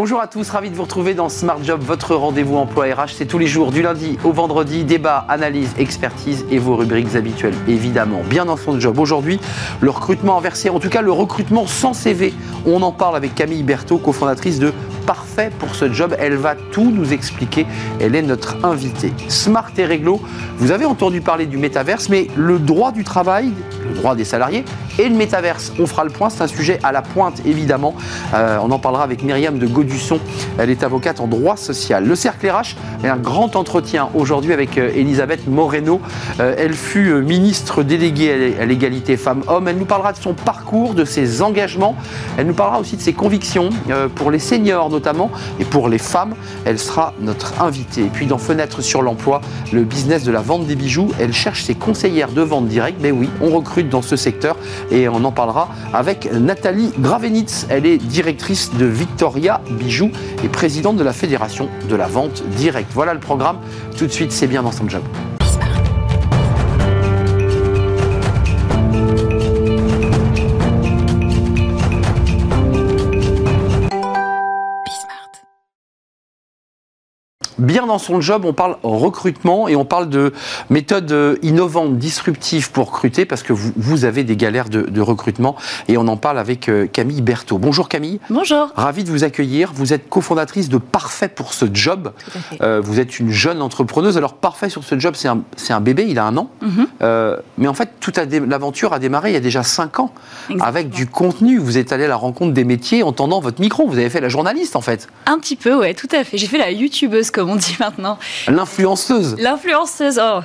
Bonjour à tous, ravi de vous retrouver dans Smart Job, votre rendez-vous emploi RH. C'est tous les jours, du lundi au vendredi, débat, analyse, expertise et vos rubriques habituelles, évidemment. Bien dans son job. Aujourd'hui, le recrutement inversé, en tout cas le recrutement sans CV. On en parle avec Camille Berthaud, cofondatrice de Parfait pour ce job. Elle va tout nous expliquer. Elle est notre invitée. Smart et réglo, vous avez entendu parler du métaverse, mais le droit du travail, le droit des salariés et le métaverse, on fera le point. C'est un sujet à la pointe, évidemment. Euh, on en parlera avec Myriam de Godusson. Elle est avocate en droit social. Le Cercle RH est un grand entretien aujourd'hui avec euh, Elisabeth Moreno. Euh, elle fut ministre déléguée à l'égalité femmes-hommes. Elle nous parlera de son parcours, de ses engagements. Elle nous parlera aussi de ses convictions pour les seniors et pour les femmes. Elle sera notre invitée. Et puis dans Fenêtre sur l'emploi, le business de la vente des bijoux, elle cherche ses conseillères de vente directe. Mais oui, on recrute dans ce secteur et on en parlera avec Nathalie Gravenitz. Elle est directrice de Victoria Bijoux et présidente de la Fédération de la vente directe. Voilà le programme. Tout de suite, c'est bien dans son job. Bien dans son job, on parle recrutement et on parle de méthodes euh, innovantes, disruptives pour recruter parce que vous, vous avez des galères de, recrutement et on en parle avec euh, Camille Berthaud. Bonjour Camille. Bonjour. Ravi de vous accueillir. Vous êtes cofondatrice de Parfait pour ce job. Euh, vous êtes une jeune entrepreneuse. Alors Parfait sur ce job, c'est un, un, bébé, il a un an. Mhm. mais en fait, toute l'aventure a démarré il y a déjà cinq ans avec du contenu. Vous êtes allé à la rencontre des métiers en tendant votre micro. Vous avez fait la journaliste en fait. Un petit peu, ouais, tout à fait. J'ai fait la youtubeuse comme on dit maintenant. L'influenceuse. L'influenceuse, oh.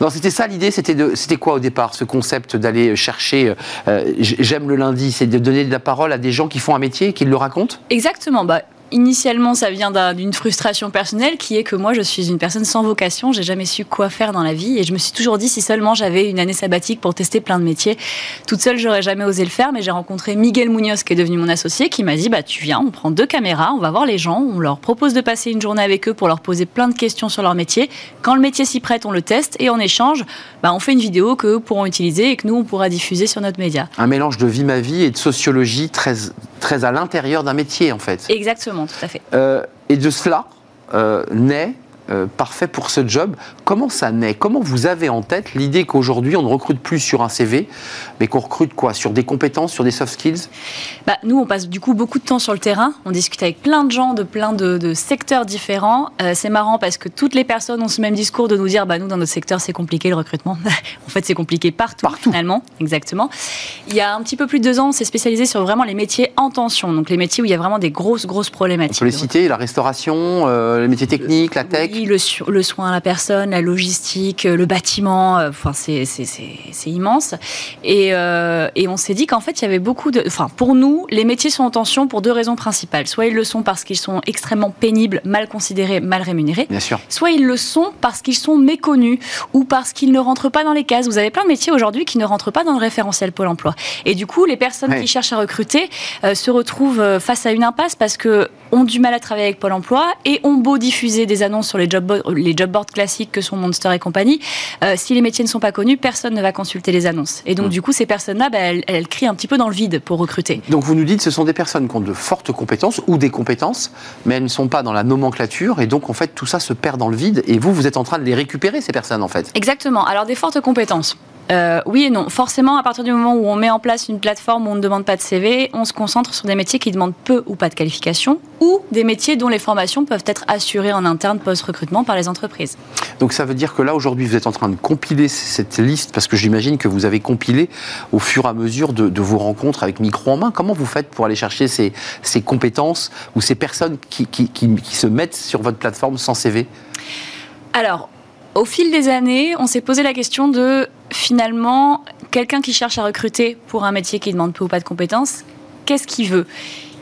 Non, c'était ça l'idée, c'était, de, c'était quoi au départ, ce concept d'aller chercher, euh, j'aime le lundi, c'est de donner de la parole à des gens qui font un métier, qui le racontent? Exactement, bah, Initialement, ça vient d'une frustration personnelle qui est que moi, je suis une personne sans vocation. J'ai jamais su quoi faire dans la vie et je me suis toujours dit si seulement j'avais une année sabbatique pour tester plein de métiers, toute seule, j'aurais jamais osé le faire. Mais j'ai rencontré Miguel Munoz, qui est devenu mon associé, qui m'a dit bah tu viens, on prend deux caméras, on va voir les gens, on leur propose de passer une journée avec eux pour leur poser plein de questions sur leur métier. Quand le métier s'y prête, on le teste et en échange, bah, on fait une vidéo qu'eux pourront utiliser et que nous on pourra diffuser sur notre média. Un mélange de vie ma vie et de sociologie très très à l'intérieur d'un métier en fait. Exactement, Euh, et de cela euh, naît euh, parfait pour ce job. Comment ça naît? Comment vous avez en tête l'idée qu'aujourd'hui on ne recrute plus sur un CV, mais qu'on recrute quoi? Sur des compétences, sur des soft skills? Bah, Nous, on passe du coup beaucoup de temps sur le terrain. On discute avec plein de gens de plein de, secteurs différents. Euh, c'est marrant parce que toutes les personnes ont ce même discours de nous dire bah, nous, dans notre secteur, c'est compliqué le recrutement. en fait, c'est compliqué partout, partout, finalement. Exactement. Il y a un petit peu plus de deux ans, on s'est spécialisé sur vraiment les métiers en tension. Donc les métiers où il y a vraiment des grosses, grosses problématiques. On peut les citer la restauration, euh, les métiers techniques, la tech le, le, soin à la personne, la logistique, le bâtiment, euh, enfin, c'est immense. Et, euh, et, on s'est dit qu'en fait, il y avait beaucoup de. Enfin, pour nous, les métiers sont en tension pour deux raisons principales. Soit ils le sont parce qu'ils sont extrêmement pénibles, mal considérés, mal rémunérés. Bien sûr. Soit ils le sont parce qu'ils sont méconnus ou parce qu'ils ne rentrent pas dans les cases. Vous avez plein de métiers aujourd'hui qui ne rentrent pas dans le référentiel Pôle emploi. Et du coup, les personnes qui cherchent à recruter euh, se retrouvent face à une impasse parce que ont du mal à travailler avec Pôle emploi et ont beau diffuser des annonces sur les job boards, les job boards classiques que sont Monster et compagnie. Euh, si les métiers ne sont pas connus, personne ne va consulter les annonces. Et donc, mmh. du coup, ces personnes-là, bah, elles, crient un petit peu dans le vide pour recruter. Donc, vous nous dites, ce sont des personnes qui ont de fortes compétences ou des compétences, mais elles ne sont pas dans la nomenclature. Et donc, en fait, tout ça se perd dans le vide. Et vous, vous êtes en train de les récupérer, ces personnes, en fait. Exactement. Alors, des fortes compétences. Euh, oui et non. Forcément, à partir du moment où on met en place une plateforme où on ne demande pas de CV, on se concentre sur des métiers qui demandent peu ou pas de qualification, ou des métiers dont les formations peuvent être assurées en interne post-recrutement par les entreprises. Donc ça veut dire que là, aujourd'hui, vous êtes en train de compiler cette liste, parce que j'imagine que vous avez compilé au fur et à mesure de, vos rencontres avec micro en main. Comment vous faites pour aller chercher ces, compétences ou ces personnes qui, qui se mettent sur votre plateforme sans CV alors, au fil des années, on s'est posé la question de finalement, quelqu'un qui cherche à recruter pour un métier qui demande peu ou pas de compétences, qu'est-ce qu'il veut?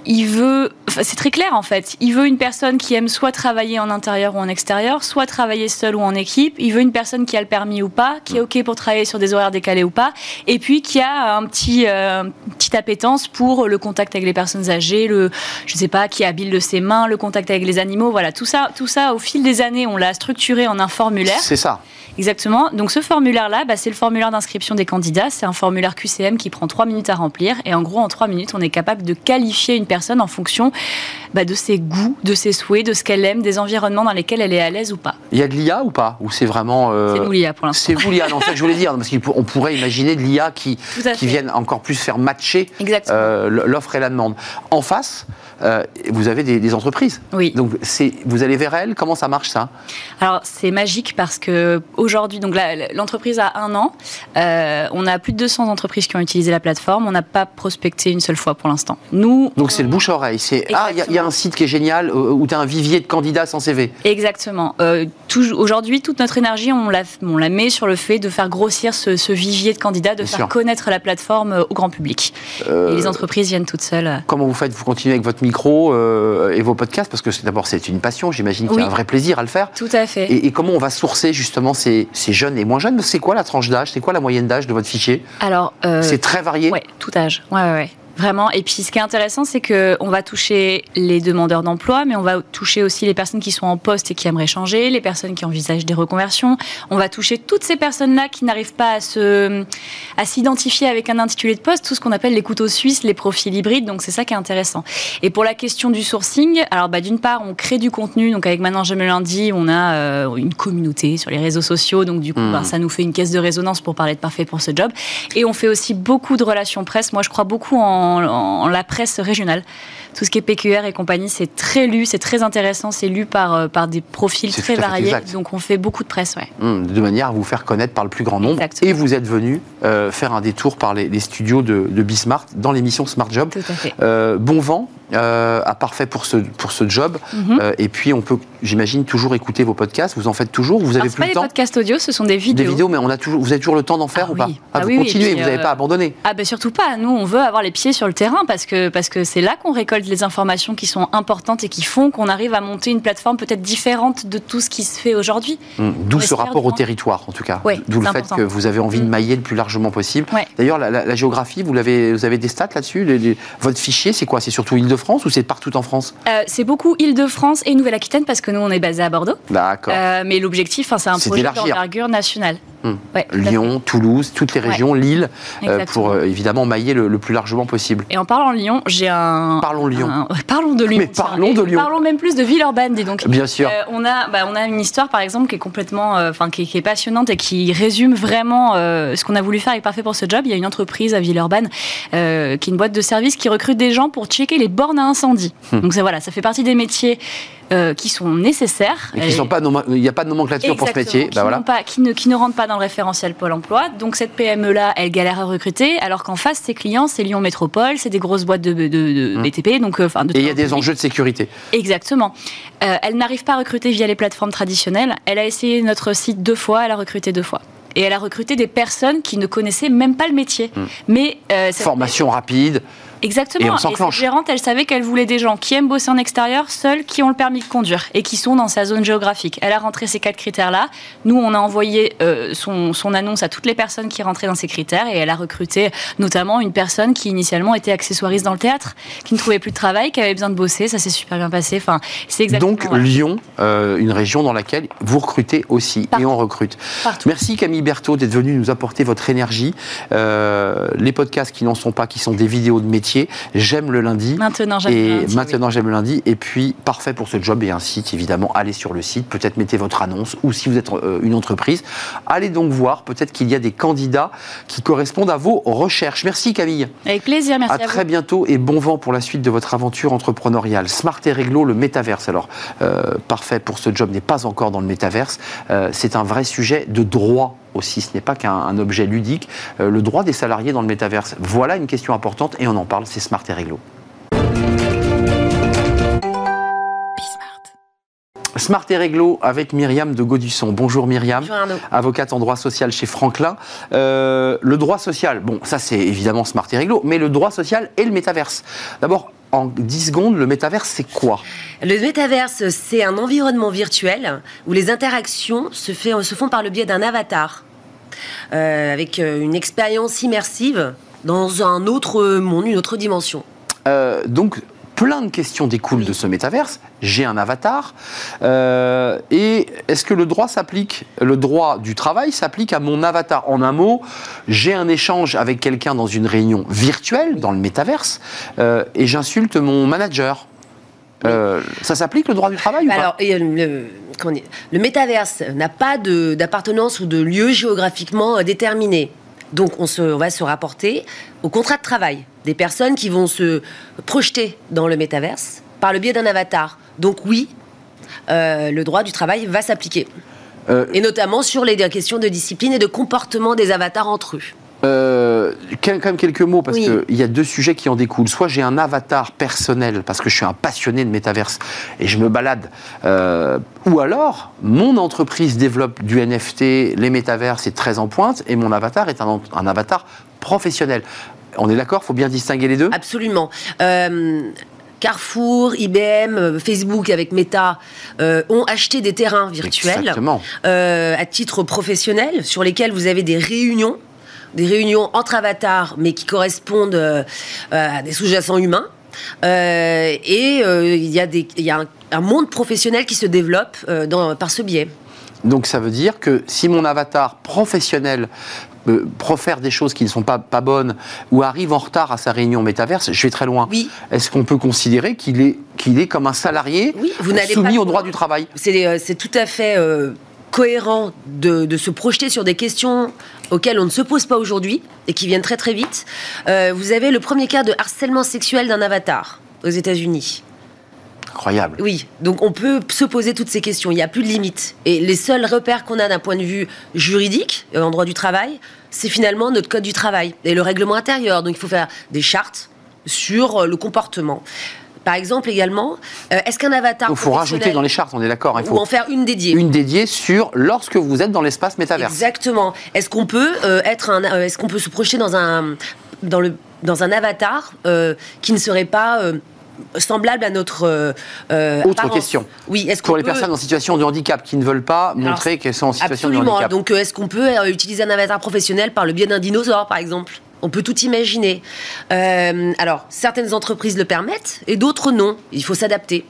Il veut, c'est très clair en fait, il veut une personne qui aime soit travailler en intérieur ou en extérieur, soit travailler seul ou en équipe. Il veut une personne qui a le permis ou pas, qui est ok pour travailler sur des horaires décalés ou pas, et puis qui a un petit, euh, petite appétence pour le contact avec les personnes âgées, le, je sais pas, qui est habile de ses mains, le contact avec les animaux, voilà, tout ça, tout ça au fil des années, on l'a structuré en un formulaire. C'est ça. Exactement. Donc ce formulaire-là, bah, c'est le formulaire d'inscription des candidats. C'est un formulaire QCM qui prend trois minutes à remplir. Et en gros, en trois minutes, on est capable de qualifier une personne personne en fonction bah, de ses goûts, de ses souhaits, de ce qu'elle aime, des environnements dans lesquels elle est à l'aise ou pas. Il y a de l'IA ou pas? Ou c'est vraiment. Euh, c'est nous l'IA pour l'instant. C'est vous l'IA, en fait, je voulais dire, parce qu'on pourrait imaginer de l'IA qui, qui vienne encore plus faire matcher euh, l'offre et la demande. En face, euh, vous avez des, entreprises. Oui. Donc vous allez vers elles. Comment ça marche ça? Alors c'est magique parce que aujourd'hui, donc l'entreprise a un an. Euh, on a plus de 200 entreprises qui ont utilisé la plateforme. On n'a pas prospecté une seule fois pour l'instant. Nous. Donc c'est le bouche oreille. C'est ah il y, a un site qui est génial où tu as un vivier de candidats sans CV. Exactement. Euh, aujourd'hui, toute notre énergie, on la, on la met sur le fait de faire grossir ce, vivier de candidats, de faire connaître la plateforme au grand public. Et les entreprises viennent toutes seules. Comment vous faites? Vous continuez avec votre micro euh, et vos podcasts? Parce que d'abord, c'est une passion, j'imagine qu'il y a un vrai plaisir à le faire. Tout à fait. Et, comment on va sourcer justement ces, jeunes et moins jeunes? C'est quoi la tranche d'âge? C'est quoi la moyenne d'âge de votre fichier? Alors, euh, c'est très varié. Oui, tout âge. Ouais, ouais, ouais. Vraiment. Et puis, ce qui est intéressant, c'est qu'on va toucher les demandeurs d'emploi, mais on va toucher aussi les personnes qui sont en poste et qui aimeraient changer, les personnes qui envisagent des reconversions. On va toucher toutes ces personnes-là qui n'arrivent pas à se, à s'identifier avec un intitulé de poste, tout ce qu'on appelle les couteaux suisses, les profils hybrides. Donc, c'est ça qui est intéressant. Et pour la question du sourcing, alors, bah, d'une part, on crée du contenu. Donc, avec Maintenant J'aime le lundi, on a euh, une communauté sur les réseaux sociaux. Donc, du coup, bah, hmm. ça nous fait une caisse de résonance pour parler de parfait pour ce job. Et on fait aussi beaucoup de relations presse. Moi, je crois beaucoup en en, la presse régionale. Tout ce qui est PQR et compagnie, c'est très lu, c'est très intéressant, c'est lu par, euh, par des profils très variés. Donc on fait beaucoup de presse, ouais. Hum, de manière à vous faire connaître par le plus grand nombre. Et vous êtes venu euh, faire un détour par les, studios de, de Bismart dans l'émission Smart Job. Tout à fait. Euh, bon vent, euh, à parfait pour ce, pour ce job. Mhm. Et puis, on peut, j'imagine, toujours écouter vos podcasts. Vous en faites toujours Vous avez plus pas le temps des podcasts audio, ce sont des vidéos. Des vidéos, mais on a toujours, vous avez toujours le temps d'en faire ah ou pas ah, Vous oui, continuez, vous n'avez pas abandonné Ah ben surtout pas. Nous, on veut avoir les pieds sur le terrain parce que parce que c'est là qu'on récolte les informations qui sont importantes et qui font qu'on arrive à monter une plateforme peut-être différente de tout ce qui se fait aujourd'hui. Hum, d'où ce rapport au territoire, en tout cas. D'où le fait que vous avez envie de hum. mailler le plus largement possible. D'ailleurs, la, géographie, vous, l'avez, vous avez des stats là-dessus Votre fichier, c'est quoi? C'est surtout Île-de-France ou c'est partout en France? Euh, C'est beaucoup Île-de-France et Nouvelle-Aquitaine parce que nous, on est basé à Bordeaux. D'accord. Euh, mais l'objectif, c'est un projet d'envergure nationale. Hmm. Lyon, Toulouse, toutes les régions, Lille, euh, pour évidemment mailler le, plus largement possible. Et en parlant de Lyon, j'ai un. Parlons Lyon. parlons de Lyon. Mais parlons de Lyon. Parlons même plus de Villeurbanne, dis donc. Bien sûr. on, a, bah, on a une histoire, par exemple, qui est complètement. Enfin, qui, est passionnante et qui résume vraiment ce qu'on a voulu faire avec Parfait pour ce job. Il y a une entreprise à Villeurbanne, qui est une boîte de service qui recrute des gens pour checker les bornes à incendie. Hmm. Donc, ça, voilà, ça fait partie des métiers euh, qui sont nécessaires. Et qui sont pas il n'y a pas de nomenclature pour ce métier. Bah qui, pas, qui, ne, qui ne rentrent pas dans le référentiel Pôle emploi. Donc cette PME-là, elle galère à recruter, alors qu'en face, ses clients, c'est Lyon Métropole, c'est des grosses boîtes de, de, BTP. Mmh. Donc, euh, Et il y a des enjeux de sécurité. Exactement. Euh, elle n'arrive pas à recruter via les plateformes traditionnelles. Elle a essayé notre site deux fois, elle a recruté deux fois et elle a recruté des personnes qui ne connaissaient même pas le métier. Mmh. Mais formation rapide. Exactement. Et, cette gérante, elle savait qu'elle voulait des gens qui aiment bosser en extérieur, seuls, qui ont le permis de conduire et qui sont dans sa zone géographique. Elle a rentré ces quatre critères-là. Nous, on a envoyé euh, son, son, annonce à toutes les personnes qui rentraient dans ces critères et elle a recruté notamment une personne qui initialement était accessoiriste dans le théâtre, qui ne trouvait plus de travail, qui avait besoin de bosser. Ça s'est super bien passé. Enfin, c'est exactement. Donc Lyon, euh, une région dans laquelle vous recrutez aussi et on recrute. Merci Camille Berthaud d'être venue nous apporter votre énergie. Euh, les podcasts qui n'en sont pas, qui sont des vidéos de métier J'aime le lundi. Maintenant, j'aime le lundi. Maintenant, j'aime le lundi. Et puis, parfait pour ce job et un site, évidemment. Allez sur le site, peut-être mettez votre annonce ou si vous êtes euh, une entreprise, allez donc voir. Peut-être qu'il y a des candidats qui correspondent à vos recherches. Merci Camille. Avec plaisir, merci. À, très bientôt et bon vent pour la suite de votre aventure entrepreneuriale. Smart et réglo, le métaverse. Alors, euh, parfait pour ce job n'est pas encore dans le métaverse. Euh, c'est un vrai sujet de droit aussi. Ce n'est pas qu'un objet ludique. Euh, le droit des salariés dans le métaverse, voilà une question importante et on en parle, c'est Smart et Réglo. Smart et Réglo avec Myriam de Gaudusson. Bonjour Myriam, Bonjour avocate en droit social chez Franklin. Euh, le droit social, bon, ça c'est évidemment Smart et Réglo, mais le droit social et le métaverse. D'abord, en 10 secondes, le métaverse, c'est quoi? Le métaverse, c'est un environnement virtuel où les interactions se, fait, se font par le biais d'un avatar. Euh, avec euh, une expérience immersive dans un autre monde, une autre dimension. Euh, donc, plein de questions découlent de ce métaverse. J'ai un avatar. euh, et est-ce que le droit s'applique Le droit du travail s'applique à mon avatar? En un mot, j'ai un échange avec quelqu'un dans une réunion virtuelle, dans le métaverse, euh, et j'insulte mon manager. Euh, ça s'applique le droit du travail ou pas? Alors, et, le, comment dire, le métaverse n'a pas d'appartenance ou de lieu géographiquement euh, déterminé. Donc, on, se, on va se rapporter au contrat de travail des personnes qui vont se projeter dans le métaverse par le biais d'un avatar. Donc, oui, euh, le droit du travail va s'appliquer. Euh, Et notamment sur les questions de discipline et de comportement des avatars entre eux. Euh, quand même quelques mots parce Oui. qu'il y a deux sujets qui en découlent. Soit j'ai un avatar personnel parce que je suis un passionné de métaverse et je me balade. euh, ou alors mon entreprise développe du NFT, les métaverses est très en pointe et mon avatar est un, un avatar professionnel. On est d'accord, faut bien distinguer les deux? Absolument. Euh, Carrefour, IBM, Facebook avec Meta euh, ont acheté des terrains virtuels euh, à titre professionnel sur lesquels vous avez des réunions, des réunions entre avatars, mais qui correspondent euh, à des sous-jacents humains. Euh, et euh, il y a, des, il y a un, un monde professionnel qui se développe euh, dans- par ce biais. Donc ça veut dire que si mon avatar professionnel euh, profère des choses qui ne sont pas, pas bonnes ou arrive en retard à sa réunion métaverse, je vais très loin. Oui. Est-ce qu'on peut considérer qu'il est, qu'il est comme un salarié Oui, vous soumis pas- au droit du travail? C'est euh, c'est tout à fait euh, cohérent de, de se projeter sur des questions auxquelles on ne se pose pas aujourd'hui et qui viennent très très vite. Euh, vous avez le premier cas de harcèlement sexuel d'un avatar aux États-Unis. Incroyable. Oui, donc on peut se poser toutes ces questions, il n'y a plus de limite. Et les seuls repères qu'on a d'un point de vue juridique, euh, en droit du travail, c'est finalement notre code du travail et le règlement intérieur. Donc il faut faire des chartes sur le comportement. Par exemple également, euh, est-ce qu'un avatar... Il faut rajouter dans les chartes, on est d'accord. hein, Il Ou faut en faire une dédiée. une dédiée sur lorsque vous êtes dans l'espace métaverse. Exactement. Est-ce qu'on peut euh, être un, euh, qu'on peut se projeter dans un dans le dans un avatar euh, qui ne serait pas semblable à notre euh, Autre apparence question. Oui. Est-ce Pour les peut- personnes en situation de handicap qui ne veulent pas montrer qu'elles sont en situation de Absolument. handicap. Donc, euh, est-ce qu'on peut utiliser un avatar professionnel par le biais d'un dinosaure, par exemple? On peut tout imaginer. Euh, alors, certaines entreprises le permettent et d'autres non. Il faut s'adapter.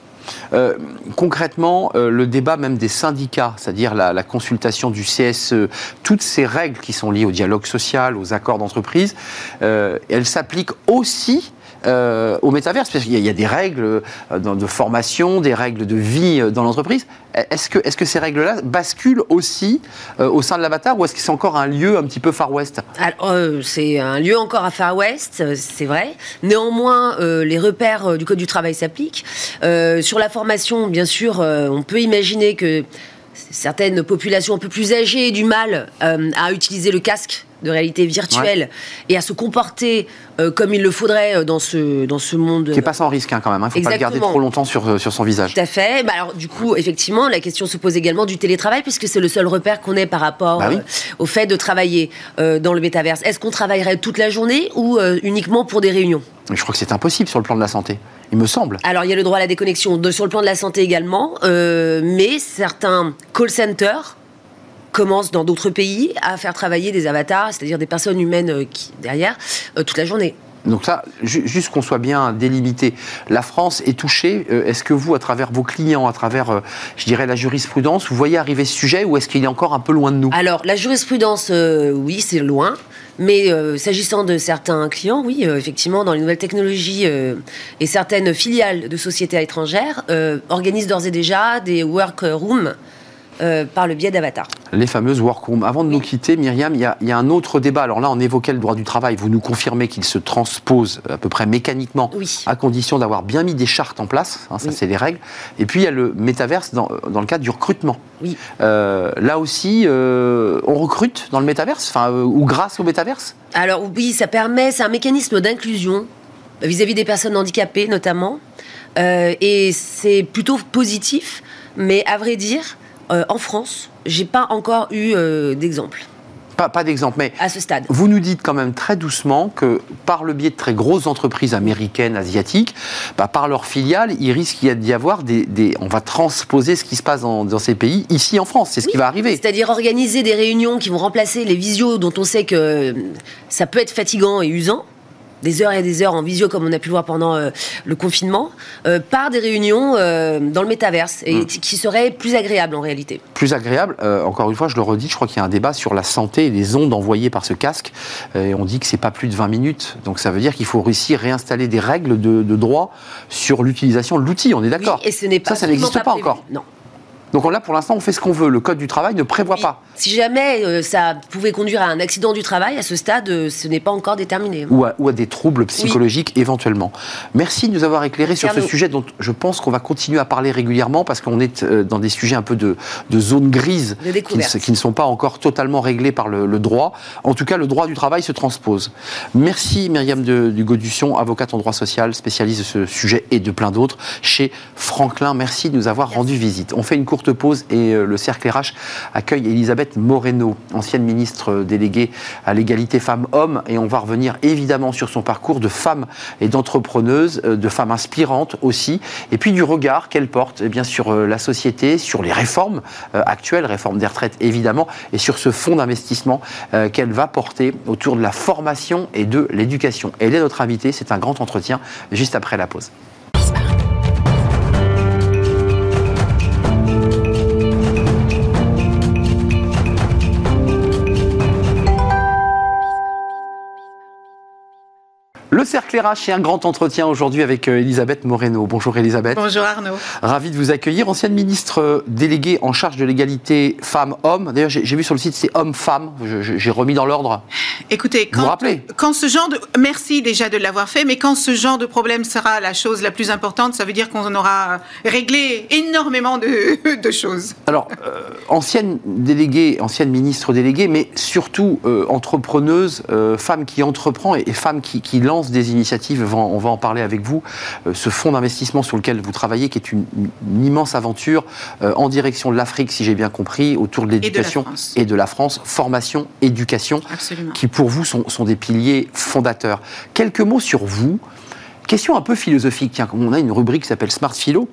Euh, concrètement, euh, le débat même des syndicats, c'est-à-dire la, consultation du CSE, toutes ces règles qui sont liées au dialogue social, aux accords d'entreprise, elles s'appliquent aussi euh, au métaverse, parce qu'il y, a- des règles euh, de formation, des règles de vie euh, dans l'entreprise. Est-ce que, est-ce que ces règles-là basculent aussi au sein de l'avatar ou est-ce que c'est encore un lieu un petit peu Far West? C'est un lieu encore à Far West, c'est vrai. Néanmoins, les repères du Code du travail s'appliquent. Sur la formation, bien sûr, on peut imaginer que certaines populations un peu plus âgées du mal euh, à utiliser le casque de réalité virtuelle et à se comporter euh, comme il le faudrait euh, dans ce, dans ce monde. Qui est pas sans risque hein, quand même, il ne faut pas le garder trop longtemps sur, sur son visage. Tout à fait. Bah alors, du coup, effectivement, la question se pose également du télétravail, puisque c'est le seul repère qu'on ait par rapport Bah oui. euh, au fait de travailler euh, dans le métaverse. Est-ce qu'on travaillerait toute la journée ou uniquement pour des réunions? Je crois que c'est impossible sur le plan de la santé, il me semble. Alors, il y a le droit à la déconnexion de, sur le plan de la santé également, euh, mais certains call centers commencent dans d'autres pays à faire travailler des avatars, c'est-à-dire des personnes humaines euh, qui, derrière, euh, toute la journée. Donc ça, ju- juste qu'on soit bien délimité, la France est touchée. Est-ce que vous, à travers vos clients, à travers, je dirais, la jurisprudence, vous voyez arriver ce sujet ou est-ce qu'il est encore un peu loin de nous? Alors, la jurisprudence, euh, oui, c'est loin. Mais euh, s'agissant de certains clients, oui, euh, effectivement, dans les nouvelles technologies euh, et certaines filiales de sociétés étrangères organisent d'ores et déjà des workrooms euh, par le biais d'avatars. Les fameuses workrooms. Avant de nous quitter, Myriam, il y, a, il y a un autre débat. Alors là, on évoquait le droit du travail. Vous nous confirmez qu'il se transpose à peu près mécaniquement, Oui. à condition d'avoir bien mis des chartes en place. hein, ça, Oui. c'est les règles. Et puis, il y a le métaverse dans, dans le cadre du recrutement. Oui. Euh, là aussi, euh, on recrute dans le métaverse, enfin, euh, ou grâce au métaverse? Alors oui, ça permet, c'est un mécanisme d'inclusion vis-à-vis des personnes handicapées notamment, Euh, et c'est plutôt positif. Mais à vrai dire, euh, en France, j'ai pas encore eu euh, d'exemple Pas, pas d'exemple, mais à ce stade. Vous nous dites quand même très doucement que par le biais de très grosses entreprises américaines, asiatiques, bah, par leurs filiales, il risque d'y avoir des, des- On va transposer ce qui se passe dans, dans ces pays ici en France. C'est ce qui va arriver. C'est-à-dire organiser des réunions qui vont remplacer les visios dont on sait que ça peut être fatigant et usant. Des heures et des heures en visio, comme on a pu le voir pendant le confinement, par des réunions dans le métaverse, et mm. qui seraient plus agréables en réalité. Plus agréable, encore une fois, je le redis, je crois qu'il y a un débat sur la santé et les ondes envoyées par ce casque. Et on dit que c'est pas plus de 20 minutes. Donc ça veut dire qu'il faut réussir à réinstaller des règles de, droit sur l'utilisation de l'outil. On est d'accord Et ce n'est pas ça, ça n'existe pas, encore. Non. Donc là, pour l'instant, on fait ce qu'on veut. Le Code du travail ne prévoit pas. Si jamais euh, ça pouvait conduire à un accident du travail, à ce stade, euh, ce n'est pas encore déterminé. Ou à, des troubles psychologiques éventuellement. Merci de nous avoir éclairé sur ce sujet dont je pense qu'on va continuer à parler régulièrement parce qu'on est euh, dans des sujets un peu de, de zone grise qui, ne sont pas encore totalement réglés par le, droit. En tout cas, le droit du travail se transpose. Merci Myriam de, du avocate en droit social, spécialiste de ce sujet et de plein d'autres chez Franklin. Merci de nous avoir rendu visite. On fait une courte pause et euh, le Cercle RH accueille Elisabeth Moreno, ancienne ministre déléguée à l'égalité femmes-hommes. Et on va revenir évidemment sur son parcours de femme et d'entrepreneuse, euh, de femme inspirante aussi, et puis du regard qu'elle porte eh bien, sur euh, la société, sur les réformes actuelles, réformes des retraites évidemment, et sur ce fonds d'investissement qu'elle va porter autour de la formation et de l'éducation. Elle est notre invitée, c'est un grand entretien juste après la pause. Le RH et un grand entretien aujourd'hui avec euh, Elisabeth Moreno. Bonjour Elisabeth. Bonjour Arnaud. Ravi de vous accueillir. Ancienne ministre euh, déléguée en charge de l'égalité femmes-hommes. D'ailleurs, j'ai vu sur le site, c'est hommes-femmes. J'ai remis dans l'ordre. Écoutez, quand, vous quand ce genre de... Merci déjà de l'avoir fait, mais quand ce genre de problème sera la chose la plus importante, ça veut dire qu'on aura réglé énormément de, de choses. Alors, euh, ancienne déléguée, ancienne ministre déléguée, mais surtout entrepreneuse, femme qui entreprend et, et femme qui, qui lance des initiatives, on va en parler avec vous, euh, ce fonds d'investissement sur lequel vous travaillez, qui est une, immense aventure euh, en direction de l'Afrique, si j'ai bien compris, autour de l'éducation et, de la France, formation, éducation, qui pour vous sont, des piliers fondateurs. Quelques mots sur vous. Question un peu philosophique, tiens, on a une rubrique qui s'appelle Smart Philo.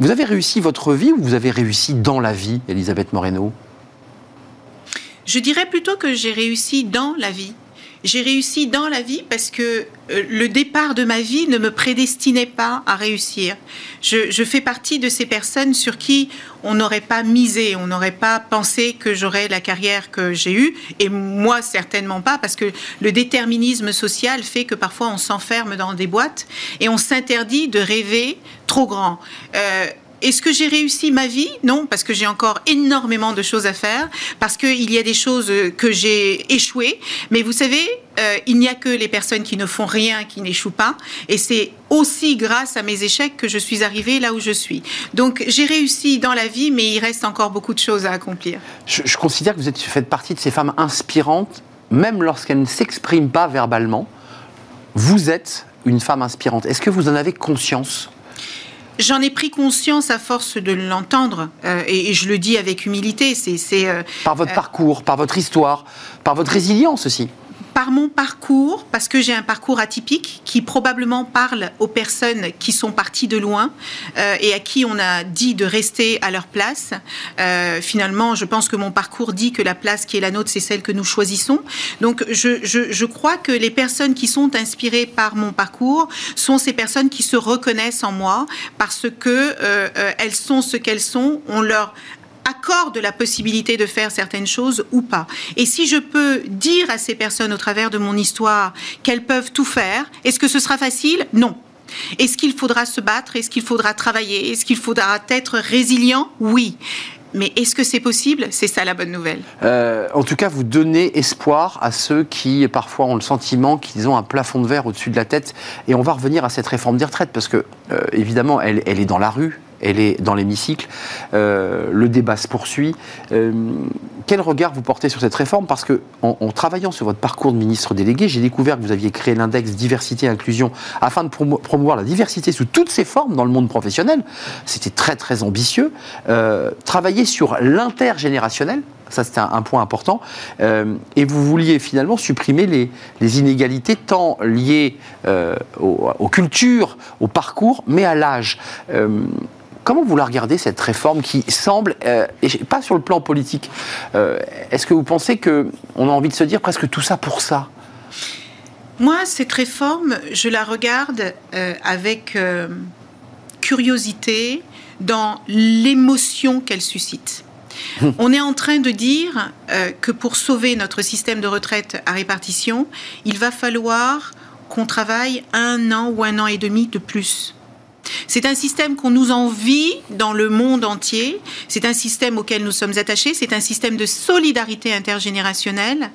Vous avez réussi votre vie ou vous avez réussi dans la vie, Elisabeth Moreno? Je dirais plutôt que j'ai réussi dans la vie j'ai réussi dans la vie parce que euh, le départ de ma vie ne me prédestinait pas à réussir. Je, fais partie de ces personnes sur qui on n'aurait pas misé, on n'aurait pas pensé que j'aurais la carrière que j'ai eue, et moi certainement pas, parce que le déterminisme social fait que parfois on s'enferme dans des boîtes et on s'interdit de rêver trop grand. Euh, est-ce que j'ai réussi ma vie? Non, parce que j'ai encore énormément de choses à faire, parce qu'il y a des choses que j'ai échouées. Mais vous savez, euh, il n'y a que les personnes qui ne font rien qui n'échouent pas. Et c'est aussi grâce à mes échecs que je suis arrivée là où je suis. Donc j'ai réussi dans la vie, mais il reste encore beaucoup de choses à accomplir. Je, considère que vous êtes, faites partie de ces femmes inspirantes, même lorsqu'elles ne s'expriment pas verbalement. Vous êtes une femme inspirante. Est-ce que vous en avez conscience? J'en ai pris conscience à force de l'entendre, euh, et, je le dis avec humilité. C'est euh, par votre euh, parcours, par votre histoire, par votre résilience aussi par mon parcours, parce que j'ai un parcours atypique qui probablement parle aux personnes qui sont parties de loin euh, et à qui on a dit de rester à leur place. Euh, finalement, je pense que mon parcours dit que la place qui est la nôtre, c'est celle que nous choisissons. Donc, je, crois que les personnes qui sont inspirées par mon parcours sont ces personnes qui se reconnaissent en moi parce que euh, elles sont ce qu'elles sont. On leur accorde la possibilité de faire certaines choses ou pas. Et si je peux dire à ces personnes au travers de mon histoire qu'elles peuvent tout faire, est-ce que ce sera facile? Non. Est-ce qu'il faudra se battre? Est-ce qu'il faudra travailler? Est-ce qu'il faudra être résilient? Oui. Mais est-ce que c'est possible? C'est ça la bonne nouvelle. Euh, en tout cas, vous donnez espoir à ceux qui parfois ont le sentiment qu'ils ont un plafond de verre au-dessus de la tête. Et on va revenir à cette réforme des retraites parce que, euh, évidemment, elle, elle, est dans la rue, elle est dans l'hémicycle. Euh, le débat se poursuit. Euh, quel regard vous portez sur cette réforme? Parce que en, travaillant sur votre parcours de ministre délégué, j'ai découvert que vous aviez créé l'index diversité et inclusion afin de promouvoir la diversité sous toutes ses formes dans le monde professionnel. C'était très très ambitieux. Euh, travailler sur l'intergénérationnel, ça c'était un, point important. et vous vouliez finalement supprimer les, inégalités tant liées aux, cultures, au parcours, mais à l'âge. Comment vous la regardez, cette réforme qui semble, euh, et pas sur le plan politique, euh, est-ce que vous pensez qu'on a envie de se dire presque tout ça pour ça? Moi, cette réforme, je la regarde euh, avec euh, curiosité dans l'émotion qu'elle suscite. On est en train de dire euh, que pour sauver notre système de retraite à répartition, il va falloir qu'on travaille un an ou un an et demi de plus. C'est un système qu'on nous envie dans le monde entier. C'est un système auquel nous sommes attachés. C'est un système de solidarité intergénérationnelle.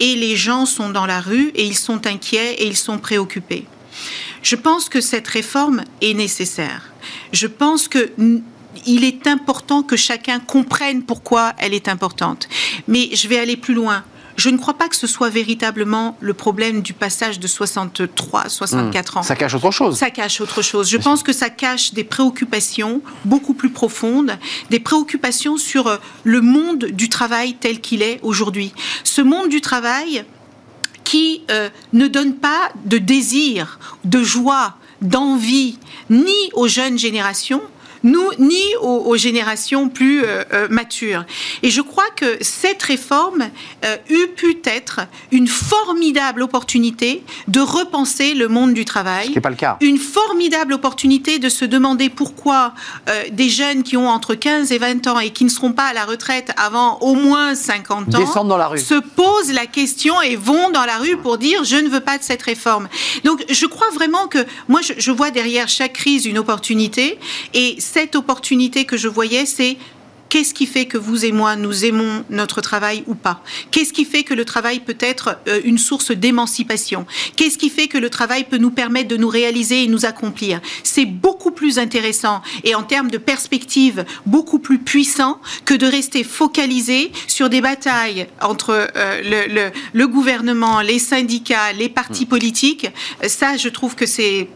Et les gens sont dans la rue et ils sont inquiets et ils sont préoccupés. Je pense que cette réforme est nécessaire. Je pense que il est important que chacun comprenne pourquoi elle est importante. Mais je vais aller plus loin. Je ne crois pas que ce soit véritablement le problème du passage de 63 à 64 ans. Ça cache autre chose. Ça cache autre chose. Je pense que ça cache des préoccupations beaucoup plus profondes, des préoccupations sur euh, le monde du travail tel qu'il est aujourd'hui. Ce monde du travail qui euh, ne donne pas de désir, de joie, d'envie, ni aux jeunes générations, nous, ni aux, générations plus euh, euh, matures. Et je crois que cette réforme euh, eût pu être une formidable opportunité de repenser le monde du travail. Ce pas le cas. Une formidable opportunité de se demander pourquoi des jeunes qui ont entre 15 et 20 ans et qui ne seront pas à la retraite avant au moins 50 ans dans la rue. se posent la question et vont dans la rue pour dire je ne veux pas de cette réforme. Donc je crois vraiment que moi je, je vois derrière chaque crise une opportunité et cette opportunité que je voyais, c'est Qu'est-ce qui fait que vous et moi, nous aimons notre travail ou pas? Qu'est-ce qui fait que le travail peut être euh, une source d'émancipation? Qu'est-ce qui fait que le travail peut nous permettre de nous réaliser et nous accomplir? C'est beaucoup plus intéressant et en termes de perspective, beaucoup plus puissant que de rester focalisé sur des batailles entre euh, le, le, gouvernement, les syndicats, les partis hmm. politiques. Ça, je trouve que c'est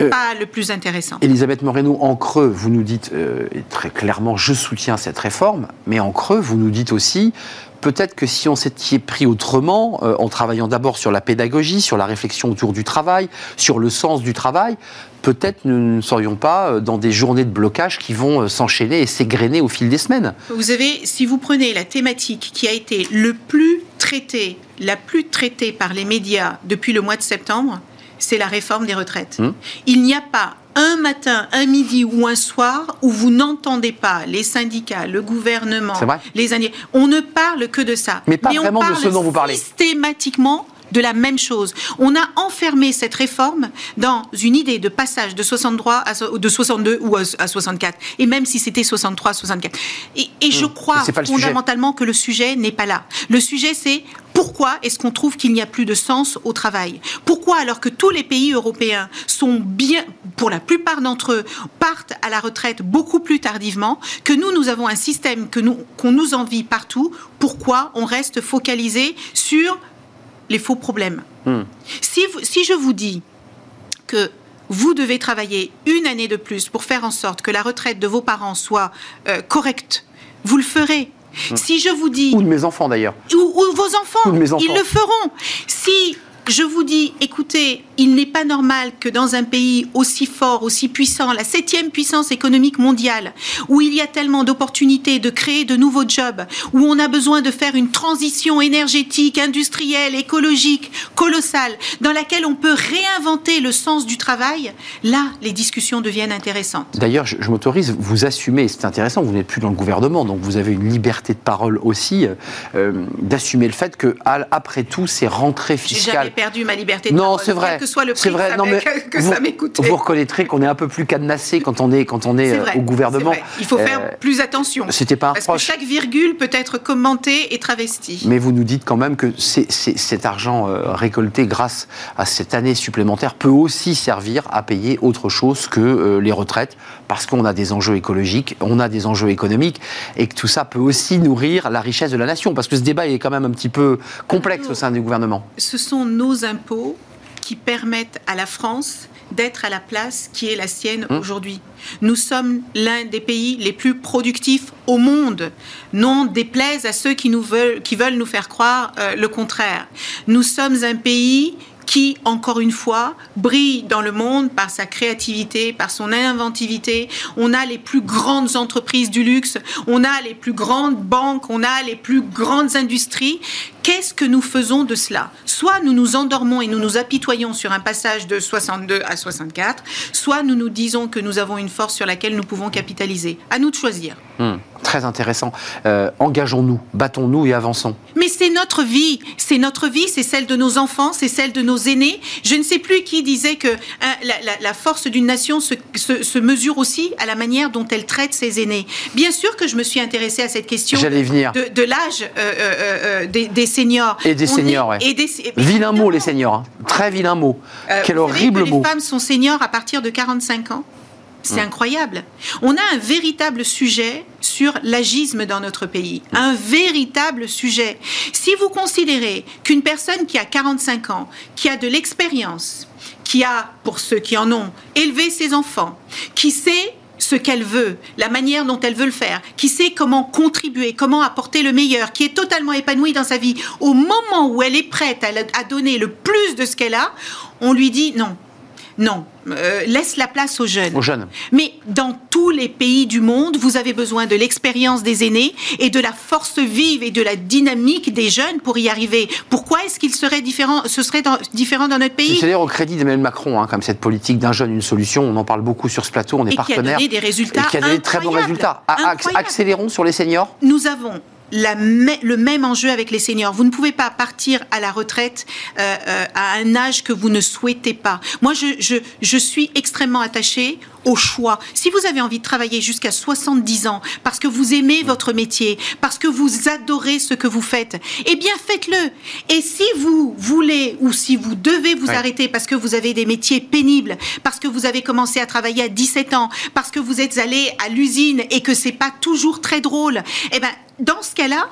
euh, pas le plus intéressant. Elisabeth Moreno, en creux, vous nous dites euh, très clairement je soutiens cette réforme, mais en creux, vous nous dites aussi peut-être que si on s'était pris autrement, euh, en travaillant d'abord sur la pédagogie, sur la réflexion autour du travail, sur le sens du travail, peut-être nous ne serions pas dans des journées de blocage qui vont s'enchaîner et s'égrener au fil des semaines. Vous avez, si vous prenez la thématique qui a été le plus traitée, la plus traitée par les médias depuis le mois de septembre, c'est la réforme des retraites. Hum. Il n'y a pas un matin, un midi ou un soir où vous n'entendez pas les syndicats, le gouvernement, les années. On ne parle que de ça. Mais pas vraiment de ce dont vous parlez. Systématiquement de la même chose. On a enfermé cette réforme dans une idée de passage de 63 à, de 62 ou à 64, et même si c'était 63, 64. Et, je hum. crois fondamentalement que le sujet n'est pas là. Le sujet, c'est pourquoi est-ce qu'on trouve qu'il n'y a plus de sens au travail? Pourquoi, alors que tous les pays européens sont bien, pour la plupart d'entre eux, partent à la retraite beaucoup plus tardivement, que nous, nous avons un système que nous, qu'on nous envie partout, pourquoi on reste focalisé sur les faux problèmes hmm. si, si je vous dis que vous devez travailler une année de plus pour faire en sorte que la retraite de vos parents soit euh, correcte, vous le ferez. Hmm. Si je vous dis... Ou de mes enfants d'ailleurs. Ou, vos enfants, enfants, ils le feront. Si je vous dis, écoutez, il n'est pas normal que dans un pays aussi fort, aussi puissant, la septième puissance économique mondiale, où il y a tellement d'opportunités de créer de nouveaux jobs, où on a besoin de faire une transition énergétique, industrielle, écologique, colossale, dans laquelle on peut réinventer le sens du travail, là, les discussions deviennent intéressantes. D'ailleurs, je, m'autorise, vous assumez, c'est intéressant, vous n'êtes plus dans le gouvernement, donc vous avez une liberté de parole aussi, euh, d'assumer le fait que, après tout, ces rentrées fiscales perdu ma liberté de non, c'est vrai. Quel que soit le prix vrai. non, mais que, vous, ça m'écoute. Vous reconnaîtrez qu'on est un peu plus cadenassé quand on est, quand on est, euh, au gouvernement. Il faut faire euh, plus attention. C'était pas un Parce que chaque virgule peut être commentée et travestie. Mais vous nous dites quand même que cet argent euh, récolté grâce à cette année supplémentaire peut aussi servir à payer autre chose que les retraites, parce qu'on a des enjeux écologiques, on a des enjeux économiques, et que tout ça peut aussi nourrir la richesse de la nation. Parce que ce débat est quand même un petit peu complexe au sein du gouvernement. Ce sont nos impôts qui permettent à la France d'être à la place qui est la sienne mmh. aujourd'hui. Nous sommes l'un des pays les plus productifs au monde. Non déplaise à ceux qui, nous veulent, qui veulent nous faire croire euh, le contraire. Nous sommes un pays qui, encore une fois, brille dans le monde par sa créativité, par son inventivité. On a les plus grandes entreprises du luxe, on a les plus grandes banques, on a les plus grandes industries Qu'est-ce que nous faisons de cela? Soit nous nous endormons et nous nous apitoyons sur un passage de 62 à 64, soit nous nous disons que nous avons une force sur laquelle nous pouvons capitaliser. À nous de choisir. Hmm, très intéressant. Euh, engageons-nous, battons-nous et avançons. Mais c'est notre vie, c'est notre vie, c'est celle de nos enfants, c'est celle de nos aînés. Je ne sais plus qui disait que hein, la, force d'une nation se, mesure aussi à la manière dont elle traite ses aînés. Bien sûr que je me suis intéressée à cette question venir. de, l'âge euh, euh, des, seniors. Et des seniors, oui. Vilain mot, les seniors. Hein. Très vilain mot. Quel horrible mot. Les femmes sont seniors à partir de 45 ans. C'est incroyable. On a un véritable sujet sur l'agisme dans notre pays. Un véritable sujet. Si vous considérez qu'une personne qui a 45 ans, qui a de l'expérience, qui a, pour ceux qui en ont, élevé ses enfants, qui sait ce qu'elle veut, la manière dont elle veut le faire, qui sait comment contribuer, comment apporter le meilleur, qui est totalement épanouie dans sa vie, au moment où elle est prête à, donner le plus de ce qu'elle a, on lui dit non, non, euh, laisse la place aux jeunes. Aux jeunes. Mais dans tous les pays du monde, vous avez besoin de l'expérience des aînés et de la force vive et de la dynamique des jeunes pour y arriver. Pourquoi est-ce qu'il serait différent, ce serait différent dans notre pays? C'est-à-dire au crédit d'Emmanuel Macron, hein, comme cette politique d'un jeune, une solution. On en parle beaucoup sur ce plateau, on est partenaire. Qui a donné des résultats. Et qui a donné de très bons résultats. Accélérons sur les seniors? Nous avons le même enjeu avec les seniors. Vous ne pouvez pas partir à la retraite euh, euh, à un âge que vous ne souhaitez pas. Moi, je, je, suis extrêmement attachée au choix. Si vous avez envie de travailler jusqu'à 70 ans parce que vous aimez votre métier, parce que vous adorez ce que vous faites, eh bien faites-le. Et si vous voulez ou si vous devez vous arrêter parce que vous avez des métiers pénibles, parce que vous avez commencé à travailler à 17 ans, parce que vous êtes allé à l'usine et que c'est pas toujours très drôle, eh ben dans ce cas-là,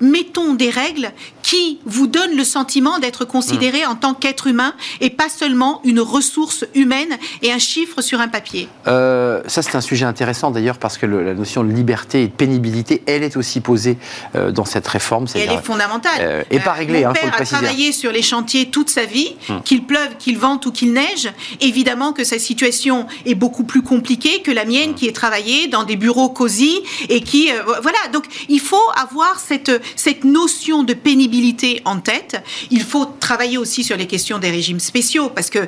mettons des règles qui vous donnent le sentiment d'être considéré mmh. en tant qu'être humain et pas seulement une ressource humaine et un chiffre sur un papier? Euh, ça, c'est un sujet intéressant d'ailleurs parce que la notion de liberté et de pénibilité, elle est aussi posée euh, dans cette réforme. elle est fondamentale. Euh, et pas réglée, Mon hein, père a travaillé sur les chantiers toute sa vie, mmh. qu'il pleuve, qu'il vente ou qu'il neige. Évidemment que sa situation est beaucoup plus compliquée que la mienne mmh. qui est travaillée dans des bureaux cosy et qui... voilà, donc il faut avoir cette cette notion de pénibilité en tête. Il faut travailler aussi sur les questions des régimes spéciaux, parce que